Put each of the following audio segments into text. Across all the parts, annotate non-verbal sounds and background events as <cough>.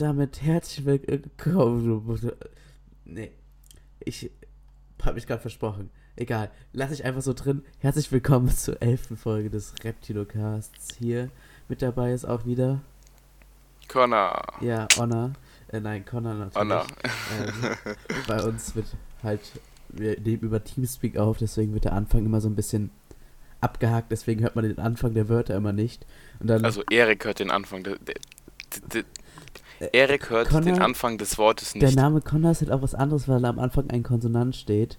Und damit herzlich willkommen. Nee, ich habe mich gerade versprochen. Egal, lass ich einfach so drin. Herzlich willkommen zur elften Folge des Reptilocasts. Hier mit dabei ist auch wieder. Connor. Ja, Honor. Äh, nein, Connor natürlich. Honor. Ähm, bei uns wird halt, wir nehmen über Teamspeak auf, deswegen wird der Anfang immer so ein bisschen abgehakt, deswegen hört man den Anfang der Wörter immer nicht. Und dann, Also Erik hört den Anfang. Der, der, der, Erik hört Connor- den Anfang des Wortes der nicht. Name Connor ist halt auch was anderes, weil am Anfang ein Konsonant steht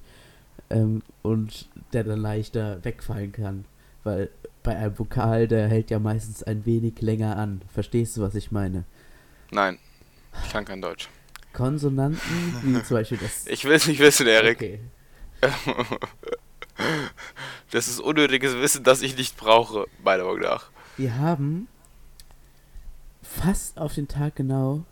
ähm, und der dann leichter wegfallen kann. Weil bei einem Vokal, der hält ja meistens ein wenig länger an. Verstehst du, was ich meine? Nein, ich kann kein Deutsch. Konsonanten, wie <laughs> zum Beispiel das. Ich will es nicht wissen, Erik. Okay. <laughs> Das ist unnötiges Wissen, das ich nicht brauche, meiner Meinung nach. Wir haben fast auf den Tag genau,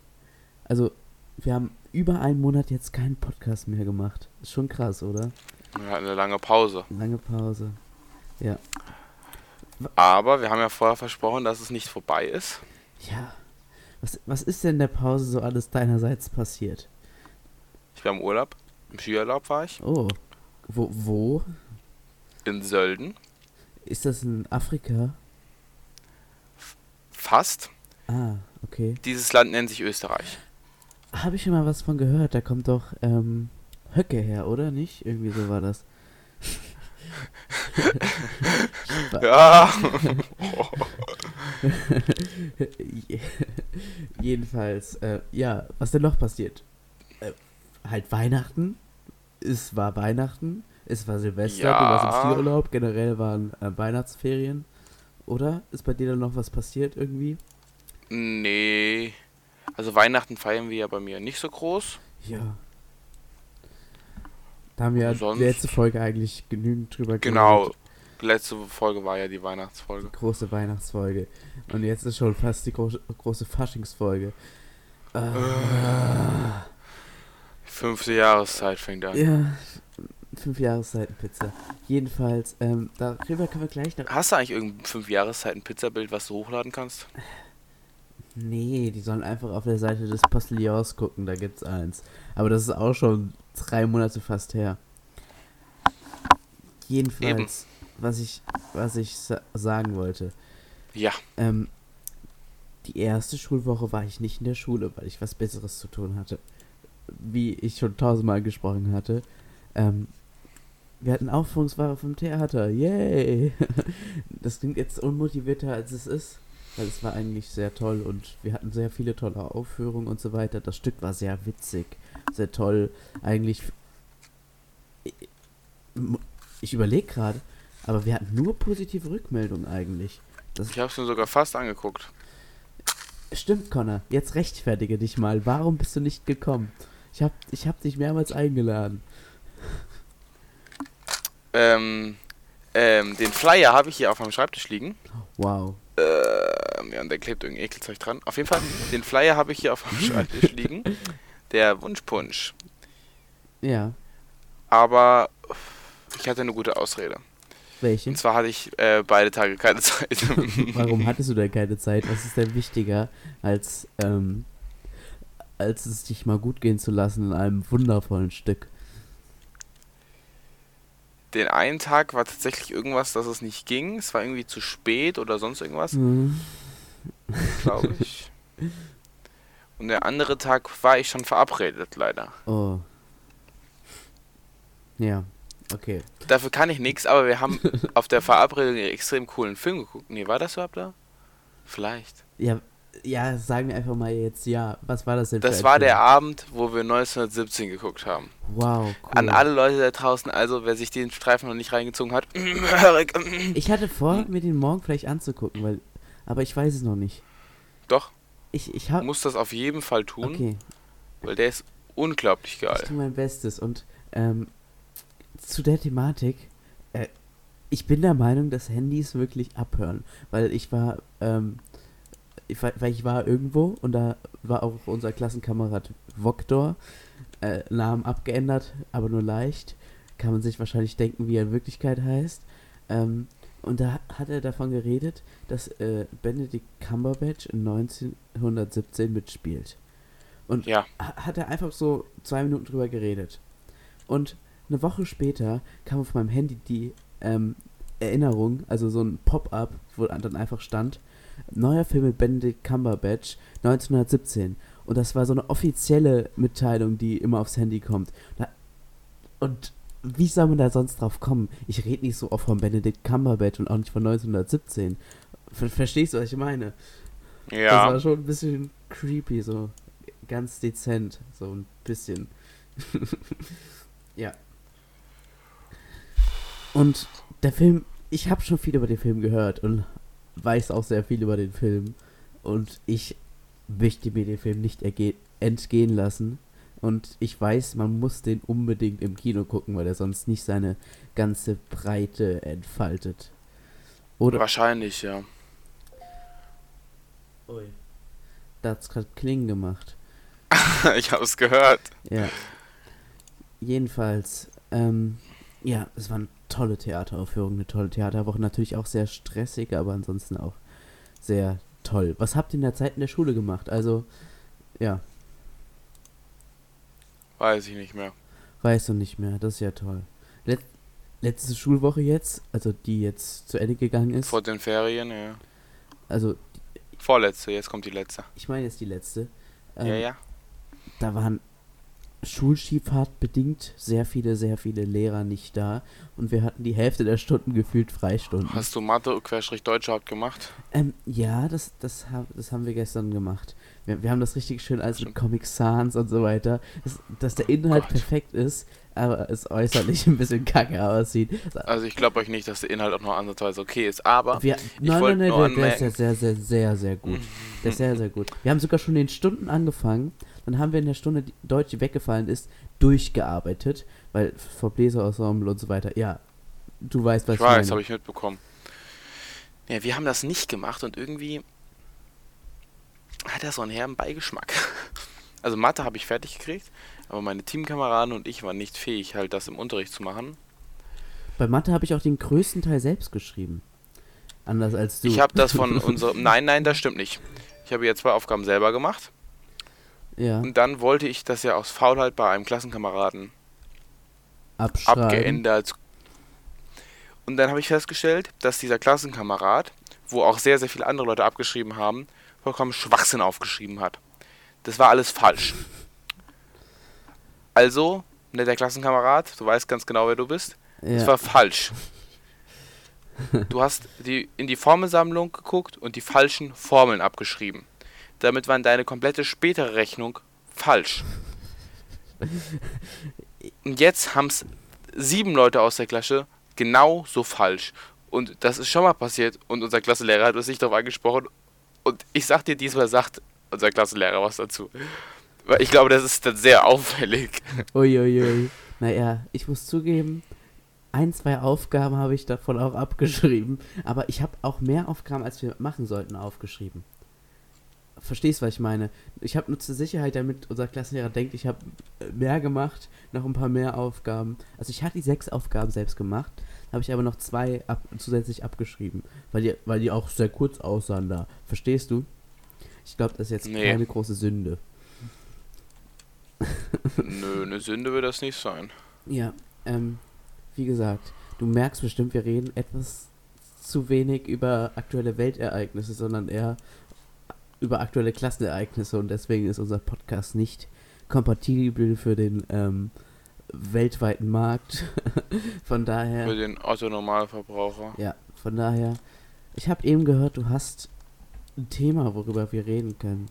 also wir haben über einen Monat jetzt keinen Podcast mehr gemacht. Ist schon krass, oder? Wir hatten eine lange Pause. Lange Pause. Ja. Aber wir haben ja vorher versprochen, dass es nicht vorbei ist. Ja. Was, was ist denn in der Pause so alles deinerseits passiert? Ich war im Urlaub. Im Skiurlaub war ich. Oh. Wo, wo? In Sölden. Ist das in Afrika? Fast. Ah, okay. Dieses Land nennt sich Österreich. Habe ich schon mal was von gehört. Da kommt doch ähm, Höcke her, oder nicht? Irgendwie so war das. <laughs> Ja. <laughs> Jedenfalls, äh, ja, was denn noch passiert? Äh, halt Weihnachten. Es war Weihnachten. Es war Silvester. Du warst im Ja. Skiurlaub. Generell waren äh, Weihnachtsferien. Oder? Ist bei dir dann noch was passiert irgendwie? Nee. Also Weihnachten feiern wir ja bei mir nicht so groß. Ja. Da haben wir ja Sonst- die letzte Folge eigentlich genügend drüber Genau. Die letzte Folge war ja die Weihnachtsfolge. Große Weihnachtsfolge. Und jetzt ist schon fast die gro große Faschingsfolge. Ah. Fünfte Jahreszeit fängt an. Ja, fünf Jahreszeiten Pizza. Jedenfalls, ähm, darüber können wir gleich noch. Hast du eigentlich irgendein fünf Jahreszeiten Pizzabild, was du hochladen kannst? Nee, die sollen einfach auf der Seite des Postillons gucken, da gibt's eins. Aber das ist auch schon drei Monate fast her. Jedenfalls, was ich, was ich sa sagen wollte. Ja. Ähm, die erste Schulwoche war ich nicht in der Schule, weil ich was Besseres zu tun hatte. Wie ich schon tausendmal gesprochen hatte. Ähm, wir hatten Aufführungsware vom Theater. Yay! <laughs> Das klingt jetzt unmotivierter, als es ist. Weil es war eigentlich sehr toll und wir hatten sehr viele tolle Aufführungen und so weiter. Das Stück war sehr witzig, sehr toll. Eigentlich. Ich überlege gerade, aber wir hatten nur positive Rückmeldungen eigentlich. Das Ich hab's mir sogar fast angeguckt. Stimmt, Connor. Jetzt rechtfertige dich mal. Warum bist du nicht gekommen? Ich hab, ich hab dich mehrmals eingeladen. Ähm, ähm, den Flyer habe ich hier auf meinem Schreibtisch liegen. Wow. Ähm, ja, und der klebt irgendwie Ekelzeug dran. Auf jeden Fall, den Flyer habe ich hier auf meinem <laughs> Schreibtisch liegen. Der Wunschpunsch. Ja. Aber ich hatte eine gute Ausrede. Welchen? Und zwar hatte ich äh, beide Tage keine <laughs> Zeit. Warum hattest du denn keine Zeit? Was ist denn wichtiger, als, ähm, als es dich mal gut gehen zu lassen in einem wundervollen Stück? Den einen Tag war tatsächlich irgendwas, dass es nicht ging. Es war irgendwie zu spät oder sonst irgendwas, Hm. glaube ich. Und der andere Tag war ich schon verabredet, leider. Oh. Ja. Okay. Dafür kann ich nichts, aber wir haben <laughs> auf der Verabredung einen extrem coolen Film geguckt. Nee, war das überhaupt da? Vielleicht. Ja, ja, sagen wir einfach mal jetzt ja. Was war das denn Das war der Abend, wo wir 1917 geguckt haben. Wow, cool. An alle Leute da draußen, also wer sich den Streifen noch nicht reingezogen hat, <clears throat> Ich hatte vor, mir den morgen vielleicht anzugucken, weil. Aber ich weiß es noch nicht. doch, Ich, ich hab. muss das auf jeden Fall tun, Okay. weil der ist unglaublich Ich geil. tue mein Bestes und ähm, zu der Thematik, äh, ich bin der Meinung, dass Handys wirklich abhören, weil ich war, ähm, ich weil ich war irgendwo und da war auch unser Klassenkamerad Voktor, äh, Namen abgeändert, aber nur leicht, kann man sich wahrscheinlich denken, wie er in Wirklichkeit heißt. Ähm, und da hat er davon geredet, dass äh, Benedict Cumberbatch in 1917 mitspielt. Und Ja. ha- hat er einfach so zwei Minuten drüber geredet. Und eine Woche später kam auf meinem Handy die ähm, Erinnerung, also so ein Pop-up, wo dann einfach stand, neuer Film mit Benedict Cumberbatch 1917. Und das war so eine offizielle Mitteilung, die immer aufs Handy kommt. Und wie soll man da sonst drauf kommen? Ich rede nicht so oft von Benedict Cumberbatch und auch nicht von 1917. Ver verstehst du, was ich meine? Das Ja. war schon ein bisschen creepy, so ganz dezent, so ein bisschen. <laughs> ja. Und der Film, ich habe schon viel über den Film gehört und weiß auch sehr viel über den Film. Und ich möchte mir den Film nicht entgehen lassen. Und ich weiß, man muss den unbedingt im Kino gucken, weil er sonst nicht seine ganze Breite entfaltet. Oder? Wahrscheinlich, ja. Ui. Da hat's gerade Klingen gemacht. <laughs> ich habe es gehört. Ja. Jedenfalls, ähm, ja, es war eine tolle Theateraufführung, eine tolle Theaterwoche. Natürlich auch sehr stressig, aber ansonsten auch sehr toll. Was habt ihr in der Zeit in der Schule gemacht? Also, ja, Weiß ich nicht mehr. weißt du nicht mehr. Das ist ja toll. Let letzte Schulwoche jetzt, also die jetzt zu Ende gegangen ist. Vor den Ferien, ja. Also, Vorletzte, jetzt kommt die letzte. ich meine jetzt die letzte. Ähm, ja, ja. da waren Schulskifahrt bedingt sehr viele, sehr viele Lehrer nicht da und wir hatten die Hälfte der Stunden gefühlt Freistunden. Hast du Mathe Querstrich Deutsch überhaupt gemacht? Ähm, ja, das, das, hab, das haben wir gestern gemacht. Wir, wir haben das richtig schön als mit Comic Sans und so weiter, dass, dass der Inhalt Gott. perfekt ist, aber es äußerlich <laughs> ein bisschen kacke aussieht. Also ich glaube euch nicht, dass der Inhalt auch noch ansatzweise okay ist, aber Wir, nein, nein, nein, nur der, der ist ja sehr, sehr, sehr, sehr gut. Der ist sehr, sehr gut. Wir haben sogar schon den Stunden angefangen, dann haben wir in der Stunde, die Deutsch weggefallen ist, durchgearbeitet, weil vor Bläserensemble und so weiter, ja, du weißt, was ich weiß, meine. habe ich mitbekommen. Ja, wir haben das nicht gemacht und irgendwie hat er so einen herben Beigeschmack. <laughs> Also Mathe habe ich fertig gekriegt, aber meine Teamkameraden und ich waren nicht fähig, halt das im Unterricht zu machen. Bei Mathe habe ich auch den größten Teil selbst geschrieben. Anders als du. Ich habe das von <laughs> unserem... Nein, nein, das stimmt nicht. Ich habe jetzt zwei Aufgaben selber gemacht ja, und dann wollte ich das ja aus Faulheit bei einem Klassenkameraden abschreiben. abgeändert. Und dann habe ich festgestellt, dass dieser Klassenkamerad, wo auch sehr, sehr viele andere Leute abgeschrieben haben, vollkommen Schwachsinn aufgeschrieben hat. Das war alles falsch. Also, netter Klassenkamerad, du weißt ganz genau, wer du bist. Es Ja. war falsch. Du hast die, in die Formelsammlung geguckt und die falschen Formeln abgeschrieben. Damit war deine komplette spätere Rechnung falsch. Und jetzt haben es sieben Leute aus der Klasse genau so falsch. Und das ist schon mal passiert und unser Klassenlehrer hat uns nicht darauf angesprochen. Und ich sag dir, diesmal sagt unser Klassenlehrer was dazu. Weil ich glaube, das ist dann sehr auffällig. Uiuiui. Naja, ich muss zugeben, ein, zwei Aufgaben habe ich davon auch abgeschrieben. Aber ich habe auch mehr Aufgaben, als wir machen sollten, aufgeschrieben. Verstehst, was ich meine? Ich habe nur zur Sicherheit, damit unser Klassenlehrer denkt, ich habe äh, mehr gemacht, noch ein paar mehr Aufgaben. Also ich hatte die sechs Aufgaben selbst gemacht, habe ich aber noch zwei ab, zusätzlich abgeschrieben, weil die, weil die auch sehr kurz aussahen da. Verstehst du? Ich glaube, das ist jetzt Nee. keine große Sünde. Nö, eine Sünde wird das nicht sein. Ja, ähm, wie gesagt, du merkst bestimmt, wir reden etwas zu wenig über aktuelle Weltereignisse, sondern eher über aktuelle Klassenereignisse und deswegen ist unser Podcast nicht kompatibel für den ähm, weltweiten Markt. <laughs> von Für daher, den Otto-Normalverbraucher. ja, von daher, ich habe eben gehört, du hast ein Thema, worüber wir reden können.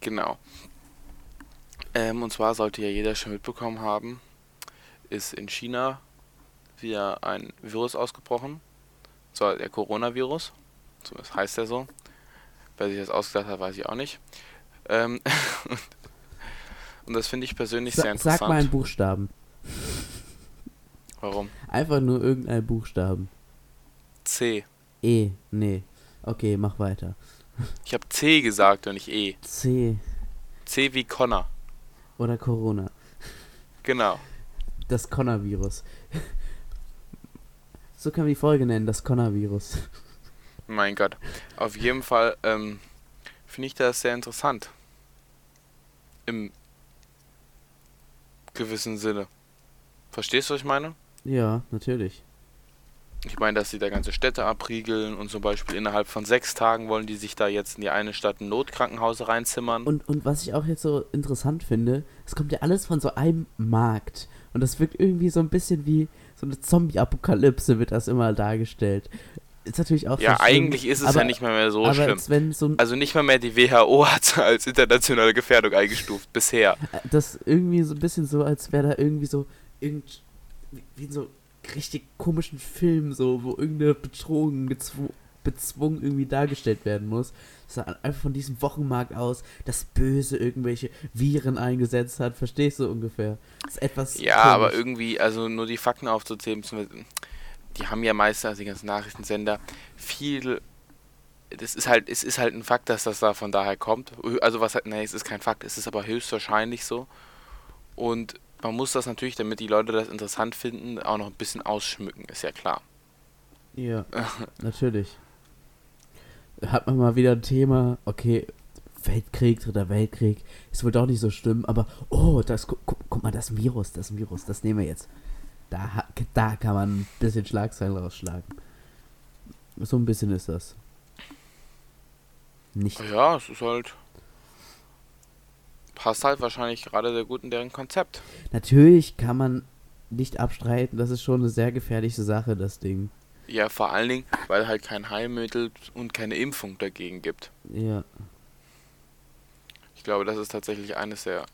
Genau. Ähm, und zwar sollte ja jeder schon mitbekommen haben, ist in China wieder ein Virus ausgebrochen. Zwar der Coronavirus. Zumindest heißt er so. Wer sich das ausgedacht hat, weiß ich auch nicht. Ähm, <laughs> und das finde ich persönlich sehr Sa interessant. sag mal einen Buchstaben. Warum? Einfach nur irgendeinen Buchstaben. C. E, nee. Okay, mach weiter. Ich habe C gesagt und nicht E. C C wie Connor. oder Corona. Genau. Das Connor-Virus. so können wir die Folge nennen, das Connor-Virus. Mein Gott. Auf jeden Fall ähm, finde ich das sehr interessant. Im gewissen Sinne. Verstehst du, was ich meine? Ja, natürlich. Ich meine, dass sie da ganze Städte abriegeln und zum Beispiel innerhalb von sechs Tagen wollen die sich da jetzt in die eine Stadt ein Notkrankenhaus reinzimmern. Und, und was ich auch jetzt so interessant finde, es kommt ja alles von so einem Markt. Und das wirkt irgendwie so ein bisschen wie so eine Zombie-Apokalypse, wird das immer dargestellt. Ist natürlich auch ja, so eigentlich ist es aber, ja nicht mal mehr so aber schlimm. so Also nicht mal mehr die WHO hat <laughs> als internationale Gefährdung eingestuft bisher. das irgendwie so ein bisschen so, als wäre da irgendwie so irgend wie, in so richtig komischen Film, so, wo irgendeine Bedrohung gezw bezwungen irgendwie dargestellt werden muss. Das sah einfach von diesem Wochenmarkt aus, das Böse irgendwelche Viren eingesetzt hat, verstehst du ungefähr? Das ist etwas. Ja, aber komisch. irgendwie, also nur die Fakten aufzuzählen, die haben ja meistens, also die ganzen Nachrichtensender, viel. Das ist halt, es ist halt ein Fakt, dass das da von daher kommt. Also was halt, nee, es ist kein Fakt, es ist aber höchstwahrscheinlich so. Und man muss das natürlich, damit die Leute das interessant finden, auch noch ein bisschen ausschmücken, ist ja klar. Ja, <laughs> natürlich. Hat man mal wieder ein Thema, okay, Weltkrieg, Dritter Weltkrieg, ist wohl doch nicht so schlimm, aber oh, das, guck, guck, mal, das Virus, das Virus, das nehmen wir jetzt. Da, da kann man ein bisschen Schlagzeilen rausschlagen. So ein bisschen ist das. Nicht. Ja, es ist halt. Passt halt wahrscheinlich gerade sehr gut in deren Konzept. Natürlich kann man nicht abstreiten, das ist schon eine sehr gefährliche Sache, das Ding. Ja, vor allen Dingen, weil halt kein Heilmittel und keine Impfung dagegen gibt. Ja, Ich glaube, das ist tatsächlich eines der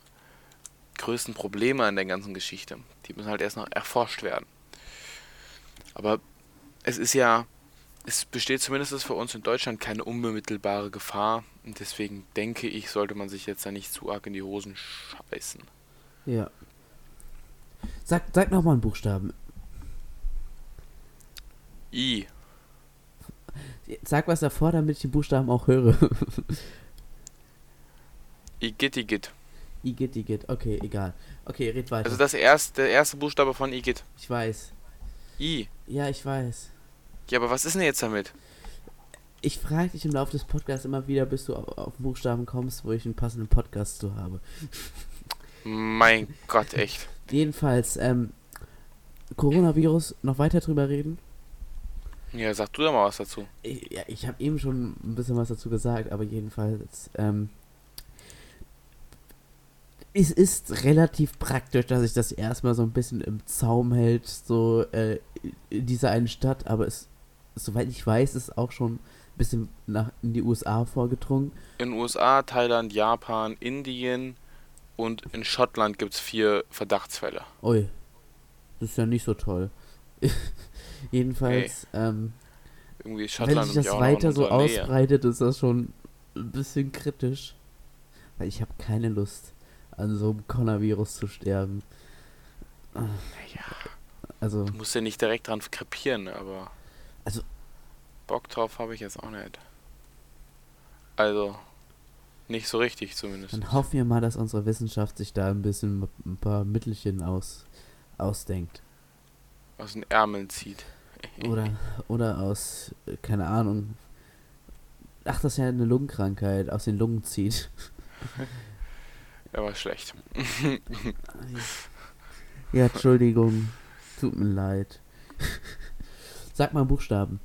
größten Probleme an der ganzen Geschichte. Die müssen halt erst noch erforscht werden. Aber es ist ja, es besteht zumindest für uns in Deutschland keine unmittelbare Gefahr. Und deswegen denke ich, sollte man sich jetzt da nicht zu arg in die Hosen scheißen. ja. Sag, sag nochmal einen Buchstaben. I. Sag was davor, damit ich die Buchstaben auch höre. <laughs> Igitt, Igitt. Igitt, Igitt. Okay, egal. Okay, red weiter. Also das erste, der erste Buchstabe von Igitt. ich weiß. I. Ja, ich weiß. Ja, aber was ist denn jetzt damit? Ich frage dich im Laufe des Podcasts immer wieder, bis du auf, auf Buchstaben kommst, wo ich einen passenden Podcast zu habe. Mein Gott, echt. Jedenfalls, ähm, Coronavirus, noch weiter drüber reden? Ja, sag du da mal was dazu. Ich, ja, ich habe eben schon ein bisschen was dazu gesagt, aber jedenfalls, ähm, es ist relativ praktisch, dass sich das erstmal so ein bisschen im Zaum hält, so äh, in dieser einen Stadt, aber es, soweit ich weiß, ist auch schon ein bisschen nach in die USA vorgedrungen. In USA, Thailand, Japan, Indien und in Schottland gibt es vier Verdachtsfälle. Ui, das ist ja nicht so toll. <laughs> Jedenfalls, ähm, Irgendwie ist wenn Schottland sich das weiter so Nähe. ausbreitet, ist das schon ein bisschen kritisch. Weil ich habe keine Lust, an so einem Coronavirus zu sterben. Ja, Also, du musst ja nicht direkt dran krepieren, aber. Also- Bock drauf habe ich jetzt auch nicht. Also. Nicht so richtig zumindest. dann hoffen wir mal, dass unsere Wissenschaft sich da ein bisschen ein paar Mittelchen aus, ausdenkt. Aus den Ärmeln zieht. <laughs> Oder, oder aus, keine Ahnung. Ach, das ist ja eine Lungenkrankheit, aus den Lungen zieht. <laughs> Der war schlecht. <laughs> Ja, Entschuldigung. Tut mir leid. <laughs> Sag mal Buchstaben.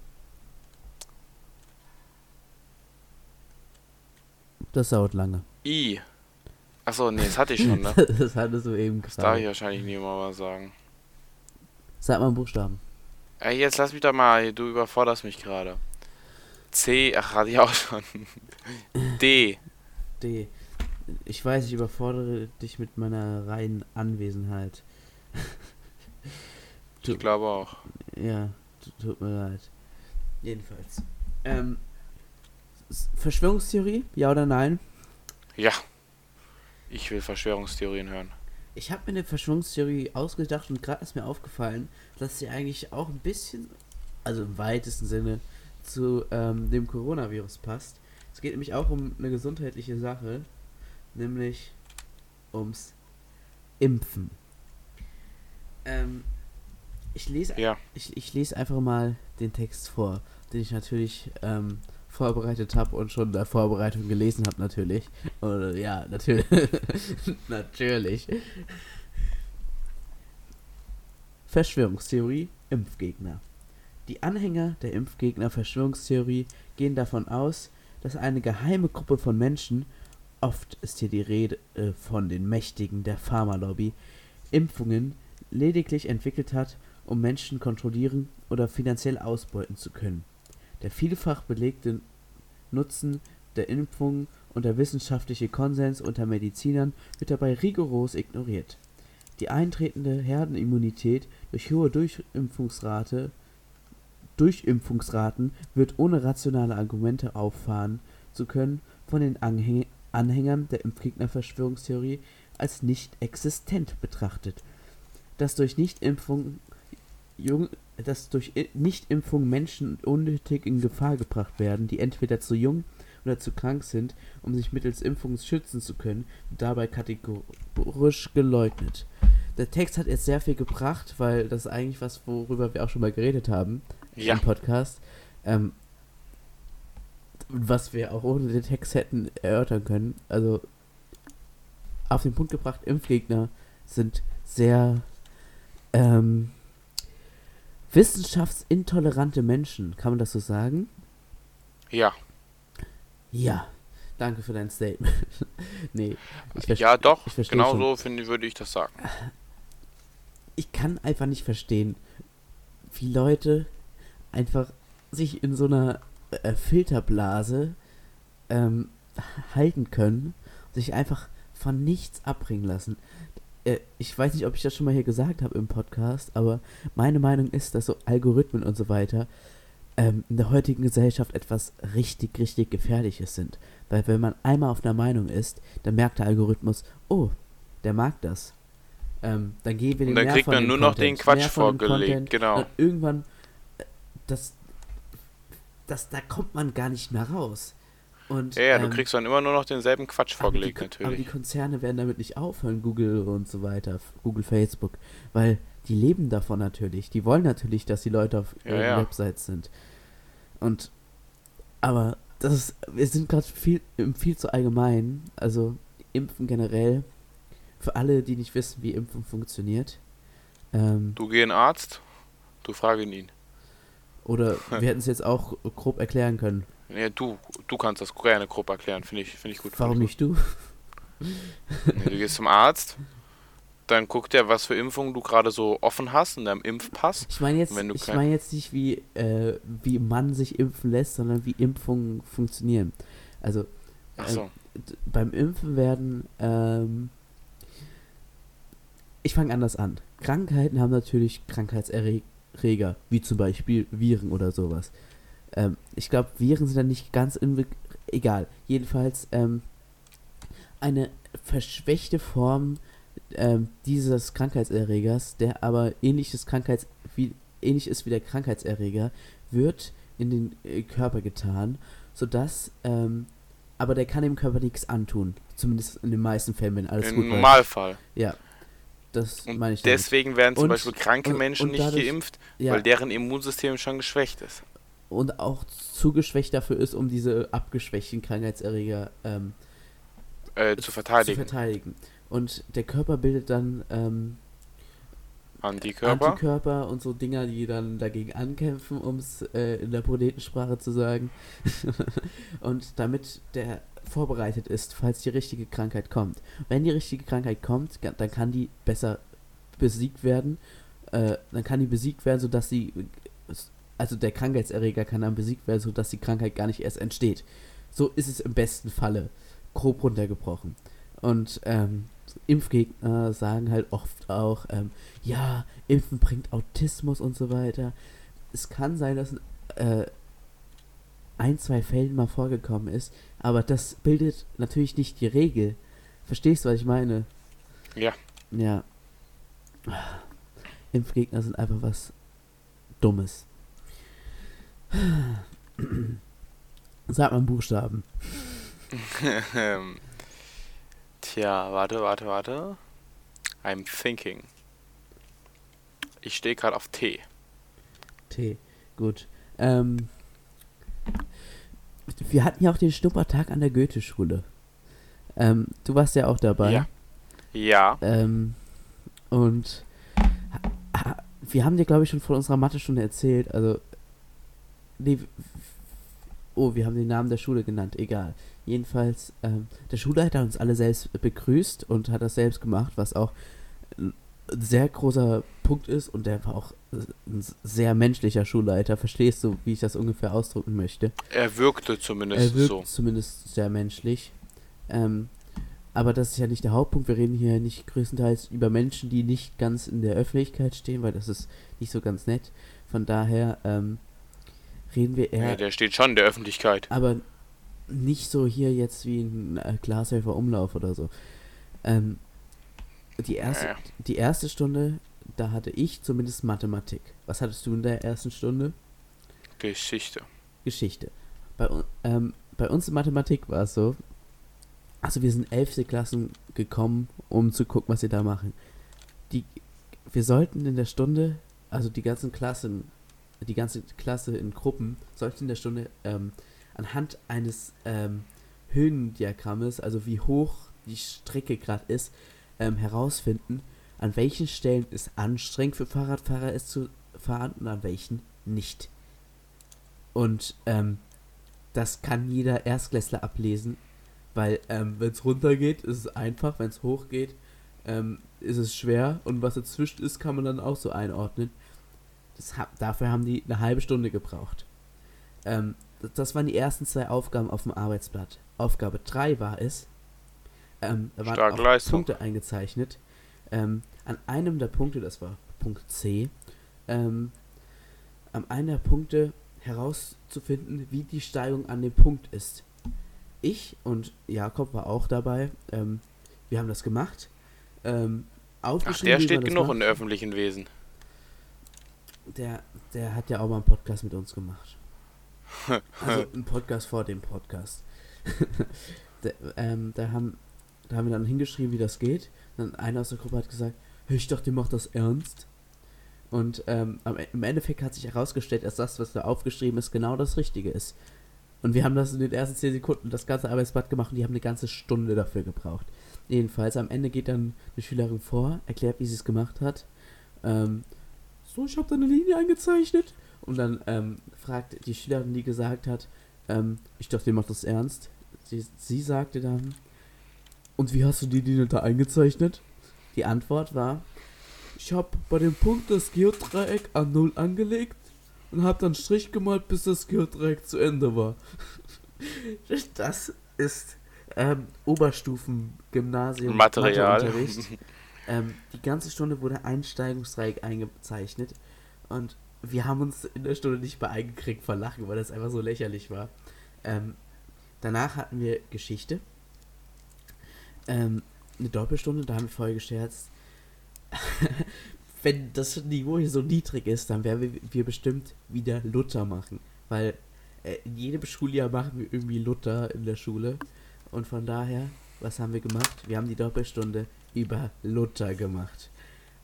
Das dauert lange. I. Achso, nee, das hatte ich schon, ne? <laughs> das hattest du eben Das darf ich gesagt. wahrscheinlich nie mal was sagen. Sag mal Buchstaben. Ey, jetzt lass mich doch mal, du überforderst mich gerade. C, ach, hatte ich auch schon. D. D. Ich weiß, ich überfordere dich mit meiner reinen Anwesenheit. <laughs> Ich glaube auch. Ja, tut mir leid. Jedenfalls. Ähm, Verschwörungstheorie? Ja oder nein? Ja. Ich will Verschwörungstheorien hören. Ich habe mir eine Verschwörungstheorie ausgedacht und gerade ist mir aufgefallen, dass sie eigentlich auch ein bisschen, also im weitesten Sinne, zu ähm, dem Coronavirus passt. Es geht nämlich auch um eine gesundheitliche Sache, nämlich ums Impfen. Ähm, ich lese Ja. ich, ich lese einfach mal den Text vor, den ich natürlich ähm, vorbereitet habe und schon in der Vorbereitung gelesen habe, natürlich. Oder, ja, natürlich. <laughs> natürlich. Verschwörungstheorie, Impfgegner. Die Anhänger der Impfgegner-Verschwörungstheorie gehen davon aus, dass eine geheime Gruppe von Menschen, oft ist hier die Rede äh, von den Mächtigen der Pharmalobby, Impfungen lediglich entwickelt hat, um Menschen kontrollieren oder finanziell ausbeuten zu können. Der vielfach belegte Nutzen der Impfungen und der wissenschaftliche Konsens unter Medizinern wird dabei rigoros ignoriert. Die eintretende Herdenimmunität durch hohe Durchimpfungsrate Durchimpfungsraten wird ohne rationale Argumente auffahren zu können von den Anhäng Anhängern der Impfgegner-Verschwörungstheorie als nicht existent betrachtet. Dass durch Nichtimpfung jung, dass durch Nichtimpfung Menschen unnötig in Gefahr gebracht werden, die entweder zu jung oder zu krank sind, um sich mittels Impfung schützen zu können, wird dabei kategorisch geleugnet. Der Text hat jetzt sehr viel gebracht, weil das ist eigentlich was, worüber wir auch schon mal geredet haben Ja. im Podcast. Ähm, was wir auch ohne den Text hätten erörtern können. Also auf den Punkt gebracht, Impfgegner sind sehr ähm, wissenschaftsintolerante Menschen. Kann man das so sagen? Ja. Ja. Danke für dein Statement. <laughs> nee, Ja, doch. Genau schon. so finde, würde ich das sagen. ich kann einfach nicht verstehen, wie Leute einfach sich in so einer äh, Filterblase ähm, halten können, sich einfach von nichts abbringen lassen. Äh, ich weiß nicht, ob ich das schon mal hier gesagt habe im Podcast, aber meine Meinung ist, dass so Algorithmen und so weiter ähm, in der heutigen Gesellschaft etwas richtig, richtig Gefährliches sind. Weil wenn man einmal auf einer Meinung ist, dann merkt der Algorithmus, oh, der mag das. Ähm, dann gehen wir Und dem dann kriegt man nur noch den Content, Quatsch vorgelegt, Content. genau. Und irgendwann, äh, das, das, da kommt man gar nicht mehr raus. Und, Ja, ja, du ähm, kriegst dann immer nur noch denselben Quatsch aber die, vorgelegt, Ko- Aber die natürlich. Konzerne werden damit nicht aufhören, Google und so weiter, Google, Facebook, weil die leben davon natürlich. Die wollen natürlich, dass die Leute auf Ja, ihren ja. Websites sind. Und, aber das ist, wir sind gerade viel, viel zu allgemein. Also, Impfen generell, für alle, die nicht wissen, wie Impfen funktioniert. Ähm, Du geh in den Arzt, du frage ihn. oder <laughs> wir hätten es jetzt auch grob erklären können. Ja, du, du kannst das gerne grob erklären, finde ich, finde ich gut. Warum nicht du? Nee, du gehst zum Arzt, dann guckt er, was für Impfungen du gerade so offen hast in deinem Impfpass. Ich meine jetzt, ich meine jetzt nicht, wie, äh, wie man sich impfen lässt, sondern wie Impfungen funktionieren. Also d- beim Impfen werden, ähm, ich fange anders an. Krankheiten haben natürlich Krankheitserreger, wie zum Beispiel Viren oder sowas. Ähm, ich glaube, Viren sind dann nicht ganz egal. Jedenfalls ähm, eine verschwächte Form ähm, dieses Krankheitserregers, der aber ähnliches Krankheits wie ähnlich ist wie der Krankheitserreger, wird in den äh, Körper getan, sodass ähm, aber der kann dem Körper nichts antun. Zumindest in den meisten Fällen, wenn alles im gut läuft. Normalfall. Ja. Das Und meine ich damit. deswegen werden zum Und- Beispiel kranke und- Menschen und nicht dadurch- geimpft, ja. weil deren Immunsystem schon geschwächt ist. Und auch zu geschwächt dafür ist, um diese abgeschwächten Krankheitserreger ähm, Äh, zu verteidigen. zu verteidigen. Und der Körper bildet dann ähm, Antikörper. Antikörper und so Dinger, die dann dagegen ankämpfen, um es äh, in der Proletensprache zu sagen. <laughs> und damit der vorbereitet ist, falls die richtige Krankheit kommt. Wenn die richtige Krankheit kommt, dann kann die besser besiegt werden. Äh, dann kann die besiegt werden, sodass sie. Also der Krankheitserreger kann dann besiegt werden, sodass die Krankheit gar nicht erst entsteht. So ist es im besten Falle. Grob runtergebrochen. Und ähm, Impfgegner sagen halt oft auch, ähm, ja, Impfen bringt Autismus und so weiter. Es kann sein, dass äh, ein, zwei Fällen mal vorgekommen ist, aber das bildet natürlich nicht die Regel. Verstehst du, was ich meine? Ja. Ja. Impfgegner sind einfach was Dummes. Sag mal einen Buchstaben. Ähm, Tja, warte, warte, warte. I'm thinking. Ich stehe gerade auf T. T. Gut. Ähm, wir hatten ja auch den Schnuppertag an der Goethe-Schule. Ähm, du warst ja auch dabei. Ja. Ja. Ähm, und wir haben dir, glaube ich, schon von unserer Mathe-Stunde erzählt. Also, nee, oh, wir haben den Namen der Schule genannt, egal. Jedenfalls, ähm, der Schulleiter hat uns alle selbst begrüßt und hat das selbst gemacht, was auch ein sehr großer Punkt ist und der war auch ein sehr menschlicher Schulleiter. Verstehst du, wie ich das ungefähr ausdrücken möchte? Er wirkte zumindest er wirkt so. zumindest sehr menschlich. Ähm, aber das ist ja nicht der Hauptpunkt. Wir reden hier nicht größtenteils über Menschen, die nicht ganz in der Öffentlichkeit stehen, weil das ist nicht so ganz nett. Von daher ähm, reden wir eher. Ja, der steht schon in der Öffentlichkeit. Aber nicht so hier jetzt wie ein äh, Glashelfer Umlauf oder so. Ähm, die, erste, Ja. die erste Stunde, da hatte ich zumindest Mathematik. Was hattest du in der ersten Stunde? Geschichte. Geschichte. Bei, ähm, bei uns in Mathematik war es so, also wir sind 11. Klassen gekommen, um zu gucken, was sie da machen. Die, wir sollten in der Stunde, also die ganzen Klassen, die ganze Klasse in Gruppen, sollten in der Stunde ähm, anhand eines ähm, Höhendiagrammes, also wie hoch die Strecke gerade ist, ähm, herausfinden, an welchen Stellen es anstrengend für Fahrradfahrer ist zu fahren und an welchen nicht. Und ähm, das kann jeder Erstklässler ablesen, weil ähm, wenn es runtergeht, ist es einfach, wenn es hochgeht, ähm, ist es schwer und was dazwischen ist, kann man dann auch so einordnen. Das ha dafür haben die eine halbe Stunde gebraucht. Ähm, das, waren die ersten zwei Aufgaben auf dem Arbeitsblatt. Aufgabe 3 war es, ähm, da waren Starke auch Leistung. Punkte eingezeichnet. Ähm, an einem der Punkte, das war Punkt C, ähm, an einem der Punkte herauszufinden, wie die Steigung an dem Punkt ist. Ich und Jakob war auch dabei. Ähm, wir haben das gemacht. Ähm, Ach, aufgeschrieben, der wie steht genug macht. im öffentlichen Wesen. Der, der hat ja auch mal einen Podcast mit uns gemacht. Also <laughs> einen Podcast vor dem Podcast. <laughs> der, ähm, da, haben, da haben wir dann hingeschrieben, wie das geht. Dann einer aus der Gruppe hat gesagt, "Hey, ich dachte, ihr macht das ernst. Und ähm, E- im Endeffekt hat sich herausgestellt, dass das, was da aufgeschrieben ist, genau das Richtige ist. Und wir haben das in den ersten 10 Sekunden das ganze Arbeitsblatt gemacht und die haben eine ganze Stunde dafür gebraucht. Jedenfalls, am Ende geht dann eine Schülerin vor, erklärt, wie sie es gemacht hat. Ähm, so, ich habe da eine Linie eingezeichnet. Und dann ähm, fragt die Schülerin, die gesagt hat, ähm, ich dachte, ihr macht das ernst. Sie, sie sagte dann, und wie hast du die Linie da eingezeichnet? Die Antwort war, ich habe bei dem Punkt das Geodreieck an Null angelegt und habe dann Strich gemalt, bis das Geodreieck zu Ende war. <laughs> Das ist ähm, Oberstufen-Gymnasium Material. Matheunterricht. Ähm, die ganze Stunde wurde ein Steigungsdreieck eingezeichnet und wir haben uns in der Stunde nicht mehr eingekriegt vor Lachen, weil das einfach so lächerlich war. Ähm, danach hatten wir Geschichte. Ähm, eine Doppelstunde, da haben wir vorher gescherzt. <laughs> Wenn das Niveau hier so niedrig ist, dann werden wir, wir bestimmt wieder Luther machen. Weil äh, in jedem Schuljahr machen wir irgendwie Luther in der Schule. Und von daher, was haben wir gemacht? Wir haben die Doppelstunde über Luther gemacht.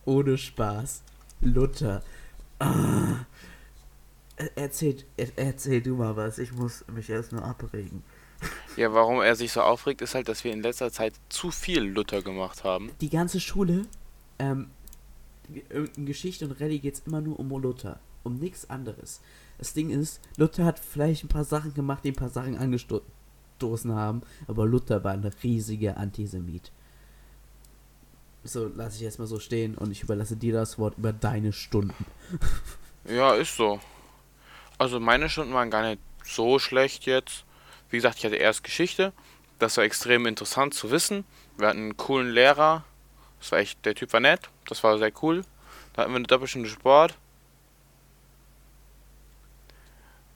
Ohne Spaß. Luther. Ah. Er- Erzähl, er- erzähl du mal was. Ich muss mich erstmal abregen. Ja, warum er sich so aufregt, ist halt, dass wir in letzter Zeit zu viel Luther gemacht haben. Die ganze Schule, ähm, in Geschichte und Rallye geht es immer nur um Luther. Um nichts anderes. Das Ding ist, Luther hat vielleicht ein paar Sachen gemacht, die ein paar Sachen angestoßen haben, aber Luther war ein riesiger Antisemit. So, lasse ich erstmal so stehen und ich überlasse dir das Wort über deine Stunden. <laughs> Ja, ist so. Also meine Stunden waren gar nicht so schlecht jetzt. Wie gesagt, ich hatte erst Geschichte. Das war extrem interessant zu wissen. Wir hatten einen coolen Lehrer. Das war echt, der Typ war nett. Das war sehr cool. Da hatten wir eine Doppelstunde Sport.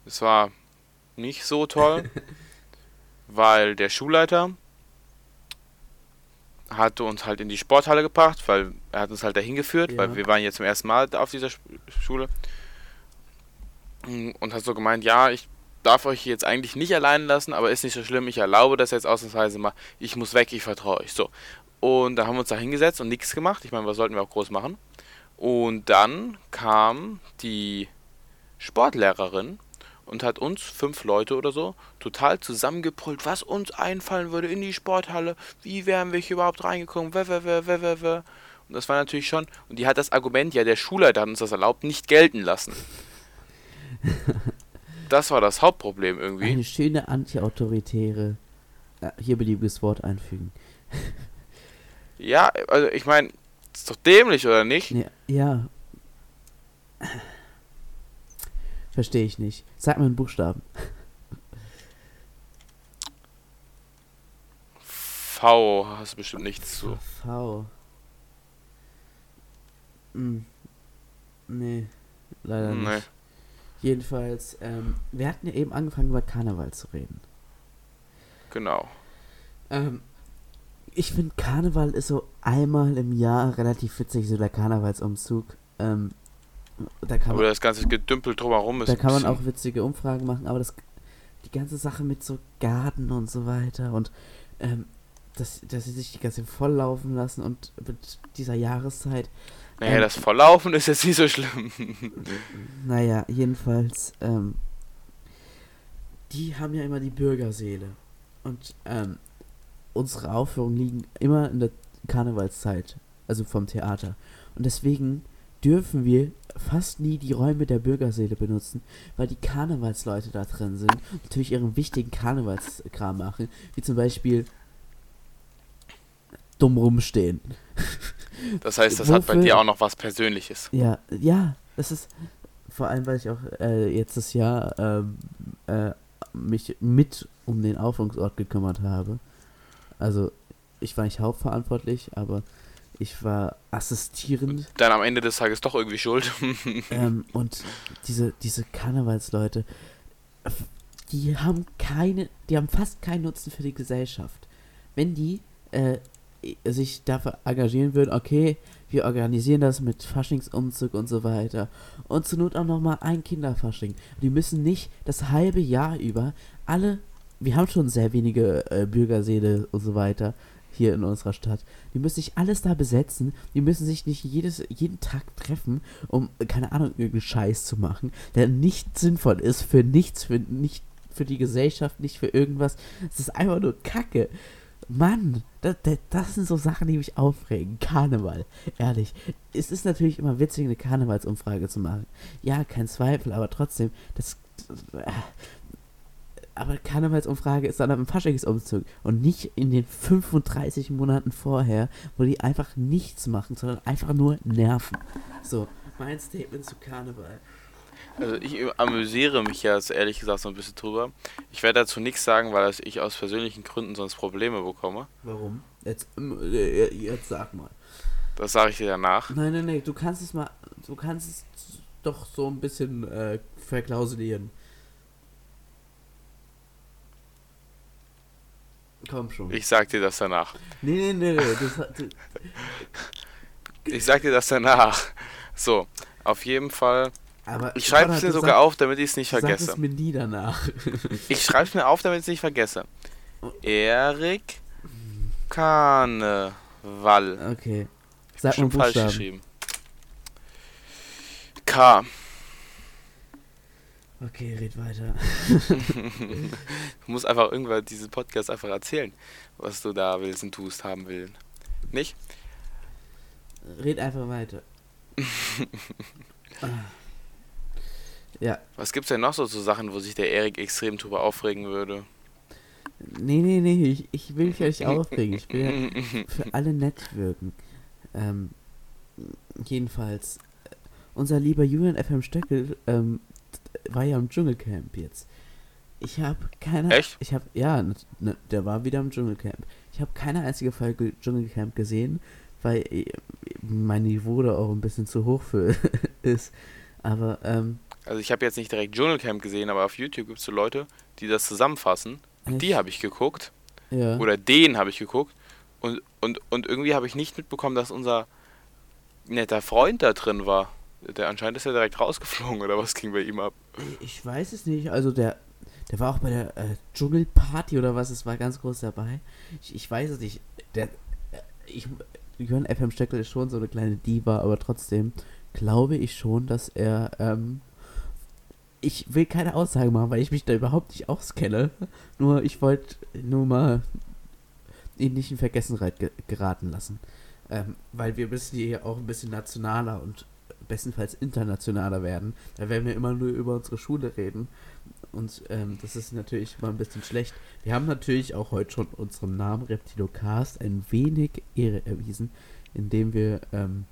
Es war nicht so toll, <laughs> weil der Schulleiter hatte uns halt in die Sporthalle gebracht, weil er hat uns halt dahin geführt, Ja. weil wir waren jetzt zum ersten Mal auf dieser Sch- Schule und hat so gemeint, ja, ich darf euch jetzt eigentlich nicht allein lassen, aber ist nicht so schlimm, ich erlaube das jetzt ausnahmsweise mal, ich muss weg, ich vertraue euch. So. Und da haben wir uns da hingesetzt und nichts gemacht. Ich meine, was sollten wir auch groß machen? Und dann kam die Sportlehrerin und hat uns, fünf Leute oder so, total zusammengebrüllt, was uns einfallen würde in die Sporthalle, wie wären wir hier überhaupt reingekommen, wä, wä, wä, wä, wä, wä. Und das war natürlich schon, und die hat das Argument, ja, der Schulleiter hat uns das erlaubt, nicht gelten lassen. <laughs> Das war das Hauptproblem irgendwie. Eine schöne antiautoritäre, äh, hier beliebiges Wort einfügen. Ja, also ich meine, ist doch dämlich, oder nicht? Ja, ja. Verstehe ich nicht. Sag mal einen Buchstaben. V hast du bestimmt nichts zu. V. Hm. Nee, leider Nee. nicht. Jedenfalls, ähm, wir hatten ja eben angefangen über Karneval zu reden. Genau. Ähm, ich finde Karneval ist so einmal im Jahr relativ witzig, so der Karnevalsumzug. Ähm, da kann man, das ganze Gedümpel drumherum ist da kann man auch witzige Umfragen machen, aber das, die ganze Sache mit so Garten und so weiter und ähm, dass, dass sie sich die ganze volllaufen lassen und mit dieser Jahreszeit, Naja, ähm, das Volllaufen ist jetzt nicht so schlimm. <laughs> naja, jedenfalls, ähm, die haben ja immer die Bürgerseele und ähm, unsere Aufführungen liegen immer in der Karnevalszeit, also vom Theater. Und deswegen dürfen wir fast nie die Räume der Bürgerseele benutzen, weil die Karnevalsleute da drin sind und natürlich ihren wichtigen Karnevalskram machen, wie zum Beispiel dumm rumstehen. Das heißt, das hat bei Wofür- dir auch noch was Persönliches. Ja, ja, das ist vor allem, weil ich auch äh, jetzt das Jahr ähm, äh, mich mit um den Aufführungsort gekümmert habe. Also ich war nicht hauptverantwortlich, aber ich war assistierend Dann am Ende des Tages doch irgendwie schuld. <laughs> ähm, und diese, diese Karnevalsleute, die haben keine, die haben fast keinen Nutzen für die Gesellschaft. Wenn die äh, sich dafür engagieren würden, okay, wir organisieren das mit Faschingsumzug und so weiter. Und zur Not auch nochmal ein Kinderfasching. Die müssen nicht das halbe Jahr über alle, wir haben schon sehr wenige äh, Bürgerseele und so weiter hier in unserer Stadt. Die müssen sich alles da besetzen. Die müssen sich nicht jedes, jeden Tag treffen, um, äh, keine Ahnung, irgendeinen Scheiß zu machen, der nicht sinnvoll ist, für nichts, für nicht für die Gesellschaft, nicht für irgendwas. Es ist einfach nur Kacke. Mann, das, das, das sind so Sachen, die mich aufregen. Karneval, ehrlich. Es ist natürlich immer witzig, eine Karnevalsumfrage zu machen. Ja, kein Zweifel, aber trotzdem, das. Äh, Aber Karnevalsumfrage ist dann am Faschingsumzug und nicht in den 35 Monaten vorher, wo die einfach nichts machen, sondern einfach nur nerven. So, mein Statement zu Karneval. Also ich amüsiere mich ja ehrlich gesagt so ein bisschen drüber. Ich werde dazu nichts sagen, weil ich aus persönlichen Gründen sonst Probleme bekomme. Warum? Jetzt, ähm, äh, jetzt sag mal. Das sage ich dir danach. Nein, nein, nein, du kannst es mal, du kannst es doch so ein bisschen äh, verklausulieren. Komm schon. Ich sag dir das danach. nee, nee, nee, nee. Das, du, Ich sag dir das danach. So, auf jeden Fall. aber Ich schreibe es mir sogar sag- auf, damit ich es nicht vergesse. es mir nie danach. <laughs> Ich schreibe es mir auf, damit ich es nicht vergesse. Erik Karneval. okay. Sag mal Schon falsch geschrieben. K. Okay, red weiter. Du musst einfach irgendwann diesen Podcast einfach erzählen, was du da willst und tust, haben willst. Nicht? Red einfach weiter. <laughs> Ah. ja, Was gibt's denn noch so zu Sachen, wo sich der Erik extrem drüber aufregen würde? nee, nee, nee, ich, ich will mich ja nicht <laughs> aufregen. Ich will ja <laughs> für alle nett wirken. Ähm, jedenfalls, äh, unser lieber Julian FM Stöckel ähm, war ja im Dschungelcamp jetzt. Ich habe keine. Echt? Ich habe ja, ne, der war wieder im Dschungelcamp. Ich habe keine einzige Folge Dschungelcamp gesehen, weil äh, mein Niveau da auch ein bisschen zu hoch für <laughs> ist. Aber ähm, Also ich habe jetzt nicht direkt Dschungelcamp gesehen, aber auf YouTube gibt es so Leute, die das zusammenfassen. Die ich- habe ich geguckt. ja. Oder den habe ich geguckt. Und, und, und irgendwie habe ich nicht mitbekommen, dass unser netter Freund da drin war. Der anscheinend ist ja direkt rausgeflogen oder was ging bei ihm ab? Ich weiß es nicht. Also der, der war auch bei der äh, Dschungelparty oder was. Es war ganz groß dabei. Ich, ich weiß es nicht. Der, äh, ich, Jörn FM Stöckel ist schon so eine kleine Diva, aber trotzdem glaube ich schon, dass er ähm, ich will keine Aussage machen, weil ich mich da überhaupt nicht auskenne. Nur ich wollte nur mal ihn nicht in Vergessenheit ge geraten lassen. Ähm, weil wir müssen hier auch ein bisschen nationaler und bestenfalls internationaler werden. Da werden wir immer nur über unsere Schule reden. Und ähm, das ist natürlich mal ein bisschen schlecht. Wir haben natürlich auch heute schon unserem Namen Reptilocast ein wenig Ehre erwiesen, indem wir ähm,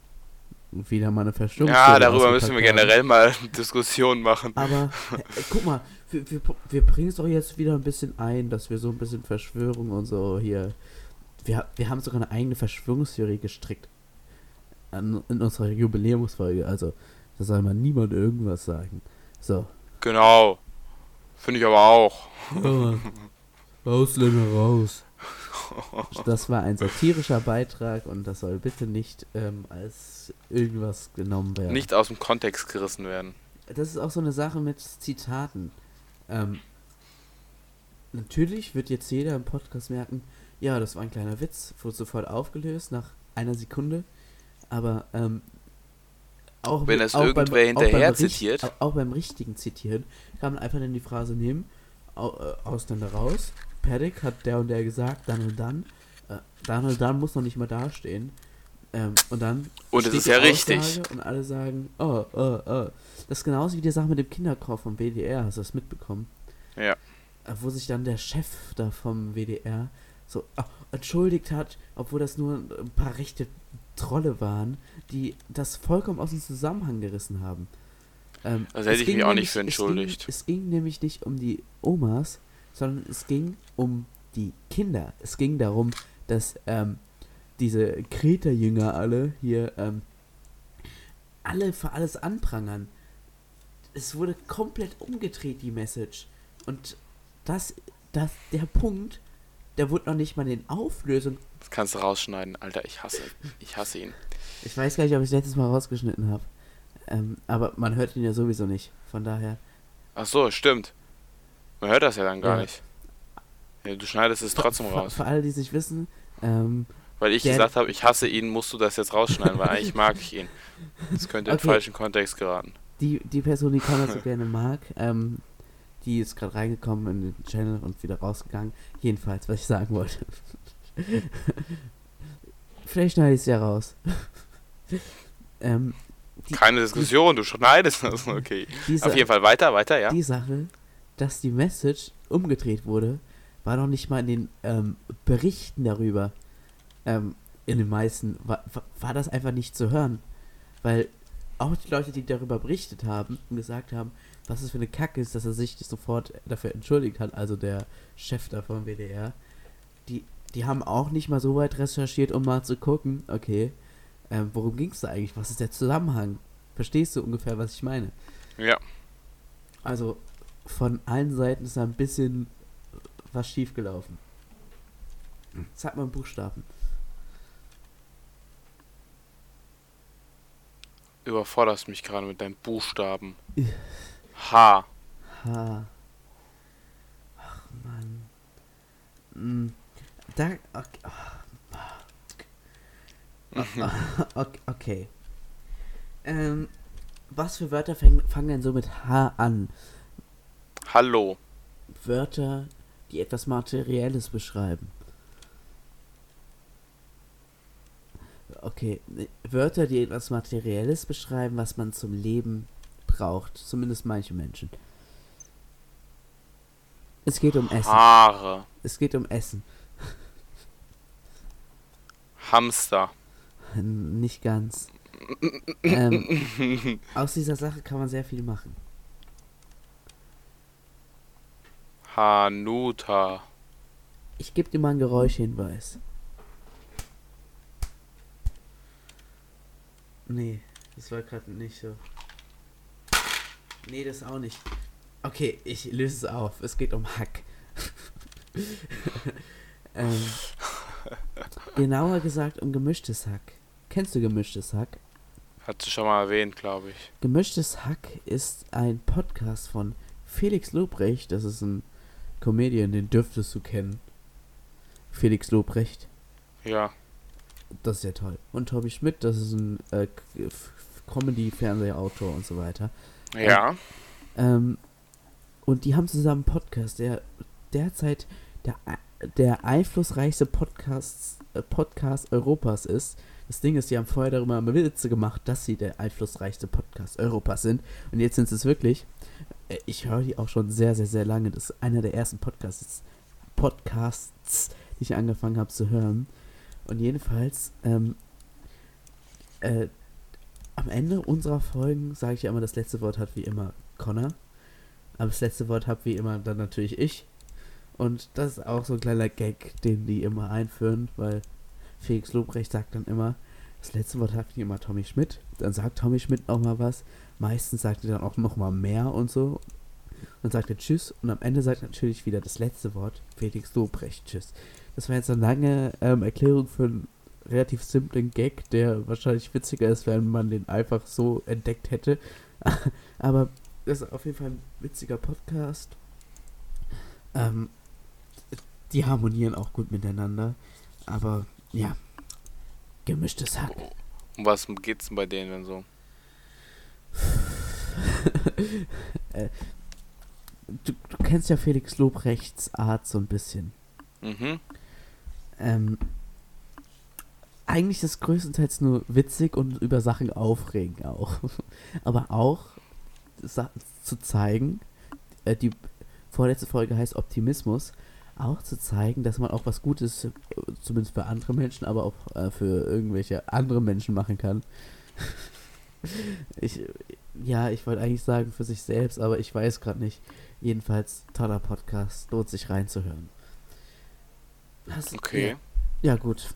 wieder mal eine Verschwörung. Ja, darüber müssen wir generell mal <laughs> Diskussionen machen. Aber äh, guck mal, wir, wir, wir bringen es doch jetzt wieder ein bisschen ein, dass wir so ein bisschen Verschwörung und so hier. Wir, wir haben sogar eine eigene Verschwörungstheorie gestrickt. An, in unserer Jubiläumsfolge. Also, da soll man niemand irgendwas sagen. So. Genau. Finde ich aber auch. Ja, Ausländer raus. <laughs> Das war ein satirischer Beitrag und das soll bitte nicht ähm, als irgendwas genommen werden. Nicht aus dem Kontext gerissen werden. Das ist auch so eine Sache mit Zitaten. Ähm, natürlich wird jetzt jeder im Podcast merken, ja, das war ein kleiner Witz, wurde sofort aufgelöst nach einer Sekunde. Aber ähm, auch wenn es auch irgendwer beim, hinterher auch richt- zitiert. Auch, beim richtigen Zitieren kann man einfach dann die Phrase nehmen, äh, Ausländer raus. Paddock hat der und der gesagt, dann und dann. Äh, dann und dann muss noch nicht mal dastehen. Ähm, und dann. Und es ist ja Aussage richtig. Und alle sagen, oh, oh, oh. Das ist genauso wie die Sache mit dem Kinderkauf vom WDR. Hast du das mitbekommen? Ja. Äh, Wo sich dann der Chef da vom WDR so ah, entschuldigt hat, obwohl das nur ein paar rechte Trolle waren, die das vollkommen aus dem Zusammenhang gerissen haben. Ähm, Also hätte es ich mich auch nämlich- nicht für es entschuldigt. Ging, es ging nämlich nicht um die Omas, sondern es ging um die Kinder. Es ging darum, dass ähm, diese Kreta-Jünger alle hier ähm, alle für alles anprangern. Es wurde komplett umgedreht, die Message. Und das, das, der Punkt, der wurde noch nicht mal in Auflösung. Das kannst du rausschneiden, Alter. Ich hasse, ich hasse ihn. Ich weiß gar nicht, ob ich es letztes Mal rausgeschnitten habe. Ähm, aber man hört ihn ja sowieso nicht. Von daher. Ach so, stimmt. Man hört das ja dann gar Ja. nicht. Ja, du schneidest es trotzdem für, raus. Für alle, die es nicht wissen, ähm, Weil ich gesagt habe, ich hasse ihn, musst du das jetzt rausschneiden, weil eigentlich mag ich ihn. Das könnte in den Okay. falschen Kontext geraten. die, die Person, die Connor so gerne mag, ähm, die ist gerade reingekommen in den Channel und wieder rausgegangen. Jedenfalls, was ich sagen wollte. <laughs> Vielleicht schneide ich es ja raus. <laughs> ähm, die, Keine Diskussion, du schneidest das. <laughs> Okay. diese, Auf jeden Fall weiter, weiter, ja. die Sache, dass die Message umgedreht wurde, war noch nicht mal in den ähm, Berichten darüber. Ähm, in den meisten war, war- war das einfach nicht zu hören. Weil auch die Leute, die darüber berichtet haben und gesagt haben, was es für eine Kacke ist, dass er sich sofort dafür entschuldigt hat, also der Chef da vom WDR, die, die haben auch nicht mal so weit recherchiert, um mal zu gucken, okay, ähm, worum ging es da eigentlich? Was ist der Zusammenhang? Verstehst du ungefähr, was ich meine? Ja. Also von allen Seiten ist da ein bisschen was schiefgelaufen. Sag mal Buchstaben. Überforderst mich gerade mit deinen Buchstaben. <laughs> H. H. Ach Mann. Hm. Da. Okay. Ah, okay. okay. Ähm, was für Wörter fangen, fangen denn so mit H an? Hallo. Wörter, die etwas Materielles beschreiben. Okay, ne, Wörter, die etwas Materielles beschreiben, was man zum Leben braucht. Zumindest manche Menschen. Es geht um Essen. Haare. Es geht um Essen. Hamster. <laughs> Nicht ganz. ähm, <laughs> aus dieser Sache kann man sehr viel machen. Hanuta. Ich gebe dir mal einen Geräuschhinweis. Nee, das war gerade nicht so. Nee, das auch nicht. Okay, ich löse es auf. Es geht um Hack. <laughs> ähm, genauer gesagt um gemischtes Hack. Kennst du gemischtes Hack? Hat sie schon mal erwähnt, glaube ich. Gemischtes Hack ist ein Podcast von Felix Lobrecht. Das ist ein Comedian, den dürftest du kennen. Felix Lobrecht. Ja. Das ist ja toll. Und Tobi Schmidt, das ist ein äh, Comedy-Fernsehautor und so weiter. Ja. Ähm, und die haben zusammen einen Podcast, der derzeit der, der einflussreichste Podcast, äh, Podcast Europas ist. Das Ding ist, die haben vorher darüber immer Witze gemacht, dass sie der einflussreichste Podcast Europas sind. Und jetzt sind sie es wirklich. Äh, Ich höre die auch schon sehr, sehr, sehr lange. Das ist einer der ersten Podcasts, Podcasts die ich angefangen habe zu hören. Und jedenfalls, ähm, äh, am Ende unserer Folgen sage ich ja immer, das letzte Wort hat wie immer Connor. Aber das letzte Wort habe wie immer dann natürlich ich. Und das ist auch so ein kleiner Gag, den die immer einführen, weil Felix Lobrecht sagt dann immer, das letzte Wort hat wie immer Tommy Schmidt. Dann sagt Tommy Schmidt noch mal was. Meistens sagt er dann auch noch mal mehr und so. Dann sagt er Tschüss und am Ende sagt natürlich wieder das letzte Wort Felix Lobrecht Tschüss. Das war jetzt eine lange ähm, Erklärung für einen relativ simplen Gag, der wahrscheinlich witziger ist, wenn man den einfach so entdeckt hätte. <laughs> Aber das ist auf jeden Fall ein witziger Podcast. Ähm, die harmonieren auch gut miteinander. Aber ja, gemischtes Hack. Um was geht's denn bei denen denn so? <laughs> äh, du, du kennst ja Felix Lobrechts Art so ein bisschen. Mhm. Ähm, eigentlich ist es größtenteils nur witzig und über Sachen aufregen auch. <laughs> Aber auch zu zeigen, äh, die vorletzte Folge heißt Optimismus, auch zu zeigen, dass man auch was Gutes, äh, zumindest für andere Menschen, aber auch äh, für irgendwelche andere Menschen machen kann. <laughs> ich, ja, ich wollte eigentlich sagen für sich selbst, aber ich weiß gerade nicht. Jedenfalls toller Podcast, lohnt sich reinzuhören. Hast, Okay. Ja, ja, gut.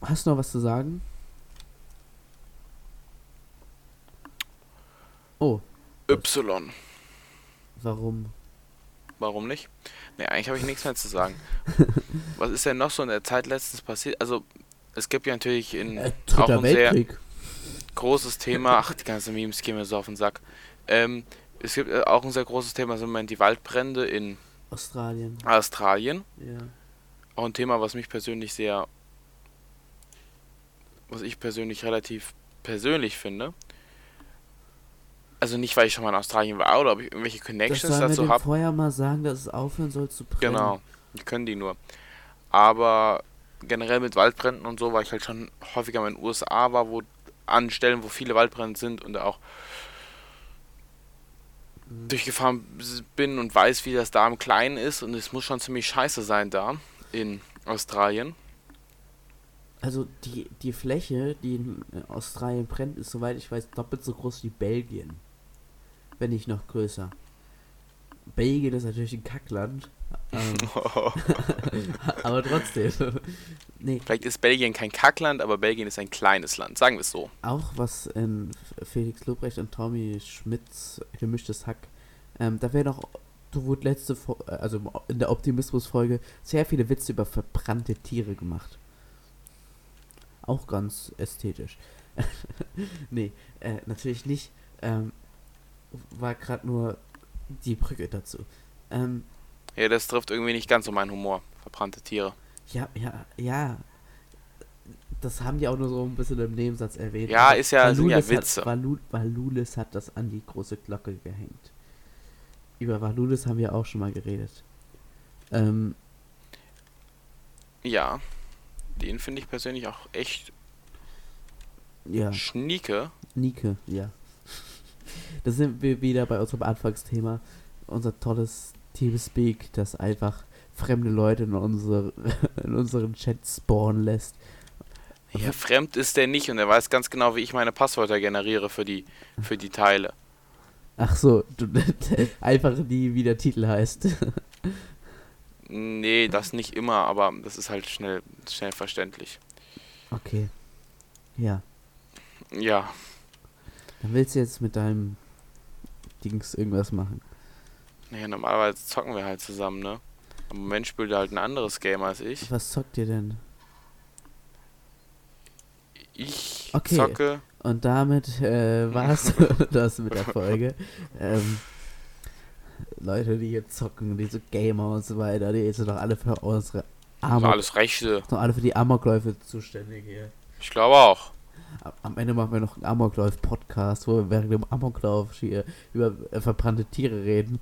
Hast du noch was zu sagen? Oh, Y. warum? Warum nicht? Nee, eigentlich habe ich nichts mehr zu sagen. <laughs> Was ist denn noch so in der Zeit letztens passiert? Also, es gibt ja natürlich in Äh, auch ein sehr großes Thema. Ach, die ganzen Memes gehen mir so auf den Sack. Ähm, es gibt äh, auch ein sehr großes Thema, sind im Moment die Waldbrände in Australien. Australien. Ja. Auch ein Thema, was mich persönlich sehr, was ich persönlich relativ persönlich finde. Also nicht, weil ich schon mal in Australien war oder ob ich irgendwelche Connections dazu habe. vorher mal sagen, dass es aufhören soll zu brennen. Genau, die können die nur. Aber generell mit Waldbränden und so, weil ich halt schon häufiger mal in den USA war, wo an Stellen, wo viele Waldbrände sind und auch Mhm. durchgefahren bin und weiß, wie das da im Kleinen ist und es muss schon ziemlich scheiße sein da in Australien. Also die, die Fläche, die in Australien brennt, ist soweit ich weiß doppelt so groß wie Belgien. Wenn nicht noch größer. Belgien ist natürlich ein Kackland. Ähm, <laughs> <laughs> aber trotzdem. nee, Vielleicht ist Belgien kein Kackland, aber Belgien ist ein kleines Land, sagen wir es so. auch was in Felix Lobrecht und Tommy Schmidts gemischtes Hack. Ähm, da wäre noch, du wurde letzte, Fo- also in der Optimismus-Folge sehr viele Witze über verbrannte Tiere gemacht. Auch ganz ästhetisch. <laughs> nee, äh, natürlich nicht. Ähm, war gerade nur die Brücke dazu. Ähm, Ja, das trifft irgendwie nicht ganz so meinen Humor. Verbrannte Tiere. ja, ja, ja. Das haben die auch nur so ein bisschen im Nebensatz erwähnt. Ja, ist ja- sind ja Witze. Hat, Valu, Valulis hat das an die große Glocke gehängt. Über Valulis haben wir auch schon mal geredet. Ähm, Ja. Den finde ich persönlich auch echt ja, schnieke. Nike, ja. Da sind wir wieder bei unserem Anfangsthema. Unser tolles Teamspeak, das einfach fremde Leute in, unsere, <laughs> in unseren Chat spawnen lässt. Ja, fremd ist der nicht und er weiß ganz genau, wie ich meine Passwörter generiere für die, für die Teile. Ach so, du, <laughs> einfach die, wie der Titel heißt. Nee, das nicht immer, aber das ist halt schnell, schnell verständlich. Okay. Ja. Ja, Dann willst du jetzt mit deinem Dings irgendwas machen. naja, normalerweise zocken wir halt zusammen, ne? Im Moment spielt er halt ein anderes Game als ich. Was zockt ihr denn? Ich Okay. zocke. Und damit äh, war's <laughs> <laughs> das mit der Folge. Ähm, Leute, die hier zocken, diese Gamer und so weiter, die sind doch alle für unsere Amok, alles Rechte. sind doch alle für die Amokläufe zuständig hier. Ich glaube auch. Am Ende machen wir noch einen Amoklauf-Podcast, wo wir während dem Amoklauf hier über äh, verbrannte Tiere reden.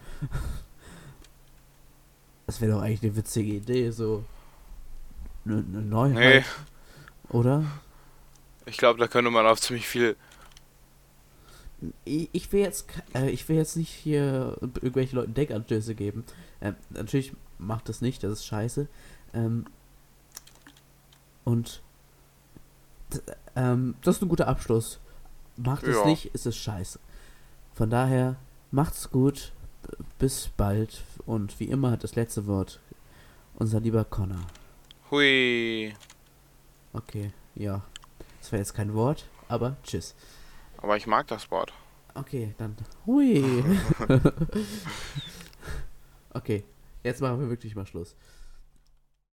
Das wäre doch eigentlich eine witzige Idee, so. Eine, Neuheit. Nee, Oder? ich glaube, da könnte man auf ziemlich viel. Ich, will jetzt, äh, ich will jetzt nicht hier irgendwelchen Leuten Denkanstöße geben. Ähm, natürlich macht das nicht, das ist scheiße. Ähm, und ähm, das ist ein guter Abschluss. Macht es Ja. nicht, ist es scheiße. Von daher, macht's gut, bis bald und wie immer das letzte Wort unser lieber Connor. Hui. Okay, ja. Das war jetzt kein Wort, aber tschüss. Aber ich mag das Wort. Okay, dann. Hui. <laughs> <laughs> okay, jetzt machen wir wirklich mal Schluss.